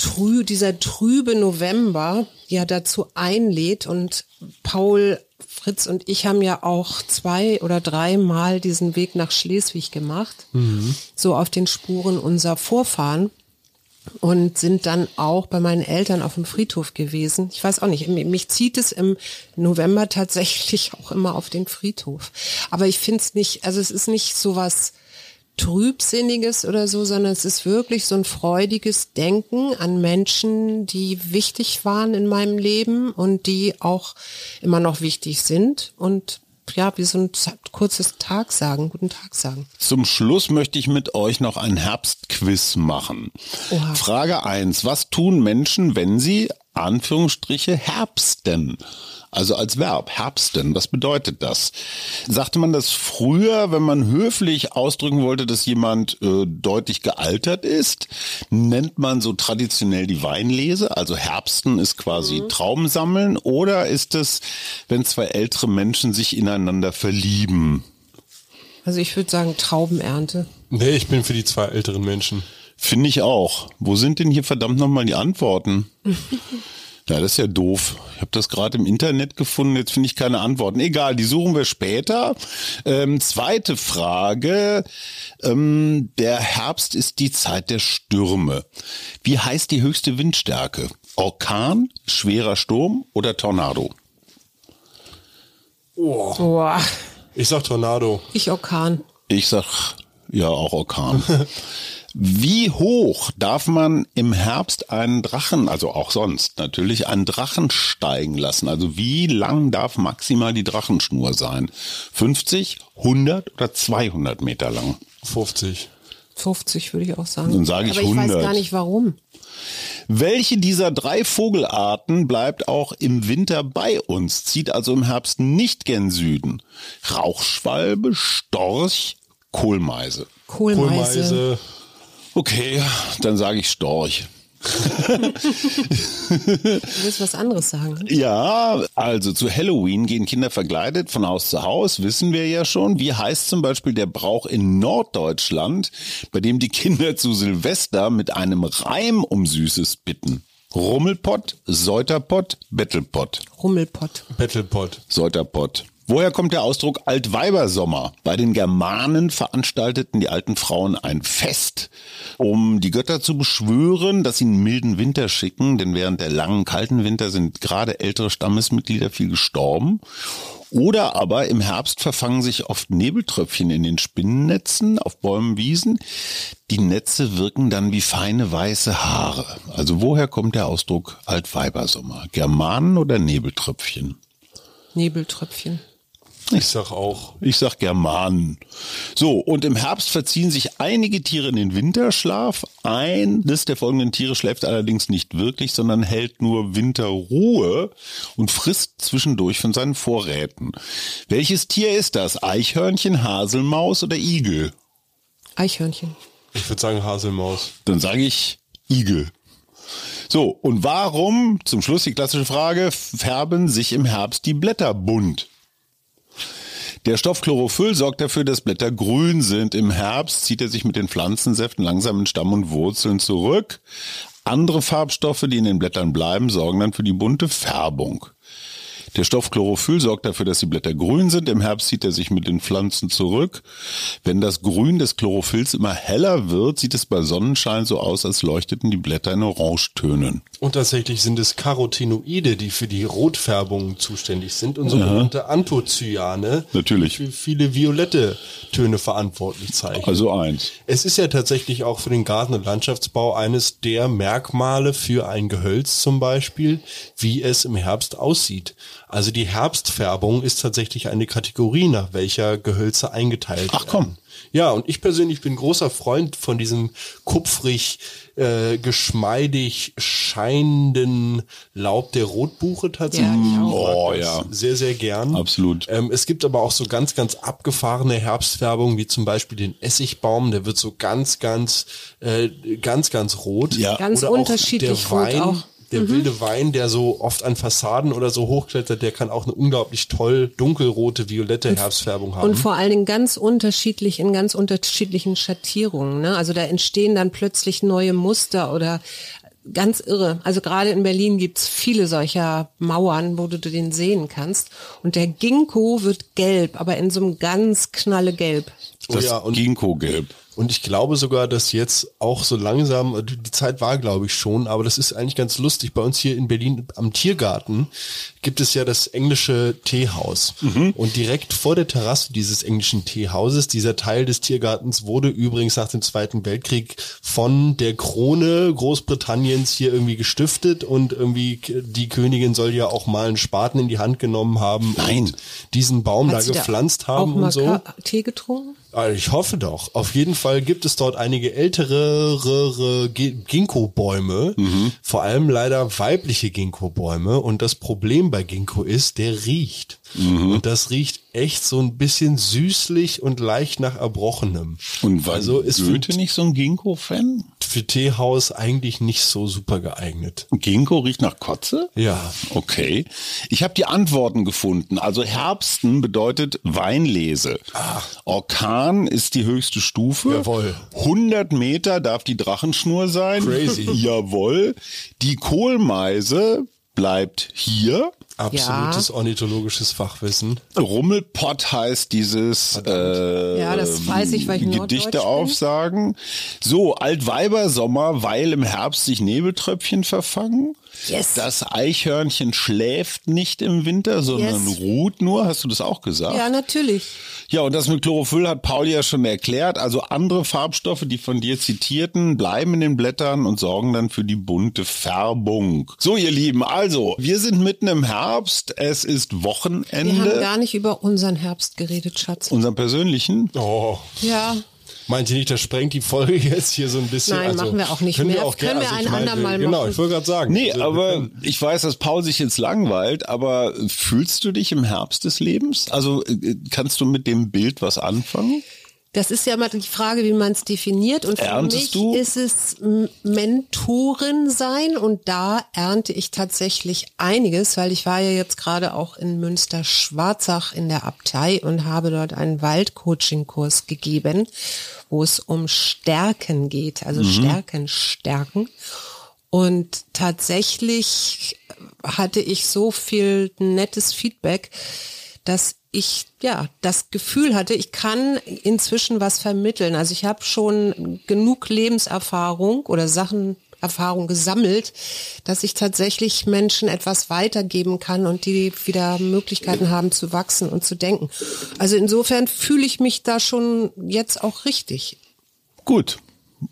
S2: trü dieser trübe November ja dazu einlädt und Paul Fritz und ich haben ja auch zwei oder dreimal diesen Weg nach Schleswig gemacht, so auf den Spuren unserer Vorfahren und sind dann auch bei meinen Eltern auf dem Friedhof gewesen. Ich weiß auch nicht, mich mich zieht es im November tatsächlich auch immer auf den Friedhof. Aber ich finde es nicht, also es ist nicht so was Trübsinniges oder so, sondern es ist wirklich so ein freudiges Denken an Menschen, die wichtig waren in meinem Leben und die auch immer noch wichtig sind und ja, wie so ein kurzes Tag sagen, guten Tag sagen.
S3: Zum Schluss möchte ich mit euch noch ein Herbstquiz machen.
S2: Oha.
S3: Frage eins: Was tun Menschen, wenn sie Anführungsstriche herbsten? Also als Verb, herbsten, was bedeutet das? Sagte man das früher, wenn man höflich ausdrücken wollte, dass jemand äh, deutlich gealtert ist, nennt man so traditionell die Weinlese, also herbsten ist quasi Trauben sammeln, oder ist es, wenn zwei ältere Menschen sich ineinander verlieben?
S2: Also ich würde sagen Traubenernte.
S1: Nee, ich bin für die zwei älteren Menschen.
S3: Finde ich auch. Wo sind denn hier verdammt nochmal die Antworten? Ja, das ist ja doof. Ich habe das gerade im Internet gefunden, jetzt finde ich keine Antworten. Egal, die suchen wir später. Ähm, zweite Frage. Ähm, der Herbst ist die Zeit der Stürme. Wie heißt die höchste Windstärke? Orkan, schwerer Sturm oder Tornado?
S2: Boah,
S1: Ich sag Tornado.
S2: ich Orkan.
S3: Ich sag ja auch Orkan. Wie hoch darf man im Herbst einen Drachen, also auch sonst natürlich, einen Drachen steigen lassen? Also wie lang darf maximal die Drachenschnur sein? 50, 100 oder 200 Meter lang?
S1: 50.
S2: 50 würde ich auch sagen.
S3: Dann sage ich
S2: Aber ich
S3: 100.
S2: weiß gar nicht warum.
S3: Welche dieser drei Vogelarten bleibt auch im Winter bei uns, zieht also im Herbst nicht gen Süden? Rauchschwalbe, Storch, Kohlmeise.
S2: Kohlmeise.
S1: Kohlmeise.
S3: Okay, dann sage ich Storch.
S2: Du willst was anderes sagen. ne?
S3: Ja, also zu Halloween gehen Kinder verkleidet von Haus zu Haus, wissen wir ja schon. Wie heißt zum Beispiel der Brauch in Norddeutschland, bei dem die Kinder zu Silvester mit einem Reim um Süßes bitten? Rummelpott, Säuterpott, Bettelpott.
S2: Rummelpott.
S1: Battlepot.
S3: Säuterpott. Woher kommt der Ausdruck Altweibersommer? Bei den Germanen veranstalteten die alten Frauen ein Fest, um die Götter zu beschwören, dass sie einen milden Winter schicken, denn während der langen kalten Winter sind gerade ältere Stammesmitglieder viel gestorben. Oder aber im Herbst verfangen sich oft Nebeltröpfchen in den Spinnennetzen auf Bäumen, Wiesen. Die Netze wirken dann wie feine weiße Haare. Also woher kommt der Ausdruck Altweibersommer? Germanen oder Nebeltröpfchen?
S2: Nebeltröpfchen.
S1: Ich sag auch.
S3: Ich sag Germanen. So, und im Herbst verziehen sich einige Tiere in den Winterschlaf. Eines der folgenden Tiere schläft allerdings nicht wirklich, sondern hält nur Winterruhe und frisst zwischendurch von seinen Vorräten. Welches Tier ist das? Eichhörnchen, Haselmaus oder Igel?
S2: Eichhörnchen.
S1: Ich würde sagen Haselmaus.
S3: Dann sage ich Igel. So, und warum, zum Schluss die klassische Frage, färben sich im Herbst die Blätter bunt? Der Stoff Chlorophyll sorgt dafür, dass Blätter grün sind. Im Herbst zieht er sich mit den Pflanzensäften langsam in Stamm und Wurzeln zurück. Andere Farbstoffe, die in den Blättern bleiben, sorgen dann für die bunte Färbung. Der Stoff Chlorophyll sorgt dafür, dass die Blätter grün sind. Im Herbst zieht er sich mit den Pflanzen zurück. Wenn das Grün des Chlorophylls immer heller wird, sieht es bei Sonnenschein so aus, als leuchteten die Blätter in Orangetönen.
S1: Und tatsächlich sind es Carotinoide, die für die Rotfärbung zuständig sind und sogenannte Anthocyane,
S3: Natürlich.
S1: die für viele violette Töne verantwortlich zeichnen.
S3: Also eins.
S1: Es ist ja tatsächlich auch für den Garten- und Landschaftsbau eines der Merkmale für ein Gehölz zum Beispiel, wie es im Herbst aussieht. Also die Herbstfärbung ist tatsächlich eine Kategorie, nach welcher Gehölze eingeteilt
S3: Ach, komm.
S1: werden. Ja, und ich persönlich bin großer Freund von diesem kupfrig, äh, geschmeidig scheinenden Laub der Rotbuche tatsächlich.
S2: Ja, ich
S3: Oh,
S2: auch.
S3: ja.
S1: Sehr, sehr gern.
S3: Absolut.
S1: Ähm, es gibt aber auch so ganz, ganz abgefahrene Herbstfärbungen, wie zum Beispiel den Essigbaum, der wird so ganz, ganz, äh, ganz, ganz rot.
S3: Ja.
S2: Ganz
S1: Oder auch
S2: unterschiedlich
S1: der
S2: rot
S1: Wein,
S2: auch.
S1: Der wilde Wein, der so oft an Fassaden oder so hochklettert, der kann auch eine unglaublich toll dunkelrote, violette Herbstfärbung haben.
S2: Und vor allen Dingen ganz unterschiedlich in ganz unterschiedlichen Schattierungen. Ne? Also da entstehen dann plötzlich neue Muster oder ganz irre. Also gerade in Berlin gibt's viele solcher Mauern, wo du den sehen kannst. Und der Ginkgo wird gelb, aber in so einem ganz knalle Gelb.
S1: Oh
S3: Das
S1: ja, und-
S3: Ginkgo-Gelb.
S1: Und ich glaube sogar, dass jetzt auch so langsam, die Zeit war glaube ich schon, aber das ist eigentlich ganz lustig. Bei uns hier in Berlin am Tiergarten gibt es ja das englische Teehaus. Und direkt vor der Terrasse dieses englischen Teehauses, dieser Teil des Tiergartens wurde übrigens nach dem Zweiten Weltkrieg von der Krone Großbritanniens hier irgendwie gestiftet und irgendwie die Königin soll ja auch mal einen Spaten in die Hand genommen haben
S3: Nein.
S1: und diesen Baum da
S2: Hat sie
S1: gepflanzt
S2: auch
S1: haben und so.
S2: Tee getrunken?
S1: Also ich hoffe doch. Auf jeden Fall gibt es dort einige ältere Gi- Ginkgo-Bäume, vor allem leider weibliche Ginkgo-Bäume. Und das Problem bei Ginkgo ist, der riecht. Und das riecht echt so ein bisschen süßlich und leicht nach Erbrochenem.
S3: Und war
S1: also ist
S3: Goethe nicht so ein Ginkgo-Fan?
S1: für Teehaus eigentlich nicht so super geeignet.
S3: Ginkgo riecht nach Kotze?
S1: Ja.
S3: Okay. Ich habe die Antworten gefunden. Also Herbsten bedeutet Weinlese. Orkan ist die höchste Stufe.
S1: Jawohl.
S3: 100 Meter darf die Drachenschnur sein.
S1: Crazy.
S3: Jawohl. Die Kohlmeise bleibt hier.
S1: Absolutes ornithologisches Fachwissen.
S3: Rummelpott heißt dieses äh,
S2: Ja, das weiß ich, weil ich Norddeutsch
S3: Gedichte
S2: bin.
S3: aufsagen. So, Altweibersommer, weil im Herbst sich Nebeltröpfchen verfangen.
S2: Yes.
S3: Das Eichhörnchen schläft nicht im Winter, sondern
S2: Yes.
S3: ruht nur. Hast du das auch gesagt?
S2: Ja, natürlich.
S3: Ja, und das mit Chlorophyll hat Paul ja schon erklärt. Also andere Farbstoffe, die von dir zitierten, bleiben in den Blättern und sorgen dann für die bunte Färbung. So, ihr Lieben, also, wir sind mitten im Herbst. Es ist
S2: Wir haben
S3: Wochenende.
S2: gar nicht über unseren Herbst geredet, Schatz.
S3: Unseren persönlichen.
S1: Oh.
S2: Ja,
S1: Meint ihr nicht, das sprengt die Folge jetzt hier so ein bisschen?
S2: Nein, machen wir auch nicht
S1: können
S2: mehr.
S1: Wir auch
S2: Können
S1: gerne-
S2: wir ein
S1: ich meine,
S2: andermal
S1: Genau,
S2: machen.
S1: ich wollte gerade sagen.
S3: Nee,
S1: Also,
S3: aber ich weiß, dass Paul sich jetzt langweilt, aber fühlst du dich im Herbst des Lebens? Also äh, kannst du mit dem Bild was anfangen?
S2: Das ist ja immer die Frage, wie man es definiert. Und für
S3: Erntest
S2: mich
S3: du?
S2: ist es Mentorin sein und da ernte ich tatsächlich einiges, weil ich war ja jetzt gerade auch in Münster Schwarzach in der Abtei und habe dort einen Waldcoaching-Kurs gegeben, wo es um Stärken geht, also Stärken stärken. Und tatsächlich hatte ich so viel nettes Feedback, dass ich ja das Gefühl hatte, ich kann inzwischen was vermitteln. Also ich habe schon genug Lebenserfahrung oder Sachen Erfahrung gesammelt, dass ich tatsächlich Menschen etwas weitergeben kann und die wieder Möglichkeiten haben zu wachsen und zu denken. Also insofern fühle ich mich da schon jetzt auch richtig.
S3: Gut.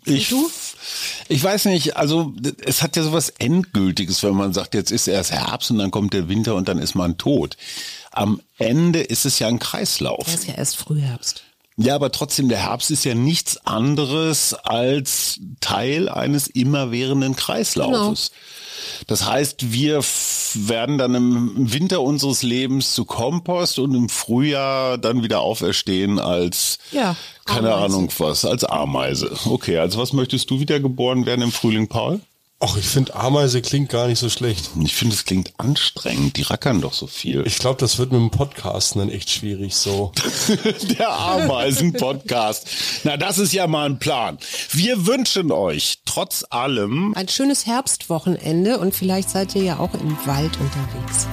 S3: Ich, ich weiß nicht, also es hat ja sowas Endgültiges, wenn man sagt, jetzt ist erst Herbst und dann kommt der Winter und dann ist man tot. Am Ende ist es ja ein Kreislauf.
S2: Es ist ja erst Frühherbst.
S3: Ja, aber trotzdem, der Herbst ist ja nichts anderes als Teil eines immerwährenden Kreislaufes. Das heißt, wir werden dann im Winter unseres Lebens zu Kompost und im Frühjahr dann wieder auferstehen als,
S2: Ja,
S3: keine
S2: Ameise.
S3: Ahnung was, als Ameise. Okay, also was möchtest du wieder geboren werden im Frühling, Paul?
S1: Ach, ich finde Ameise klingt gar nicht so schlecht.
S3: Ich finde, es klingt anstrengend. Die rackern doch so viel.
S1: Ich glaube, das wird mit dem Podcasten dann echt schwierig so.
S3: Der Ameisen-Podcast. Na, das ist ja mal ein Plan. Wir wünschen euch trotz allem
S2: Ein schönes Herbstwochenende und vielleicht seid ihr ja auch im Wald unterwegs.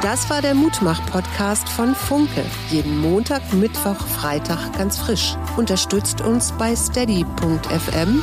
S2: Das war der Mutmach-Podcast von Funke. Jeden Montag, Mittwoch, Freitag ganz frisch. Unterstützt uns bei steady.fm,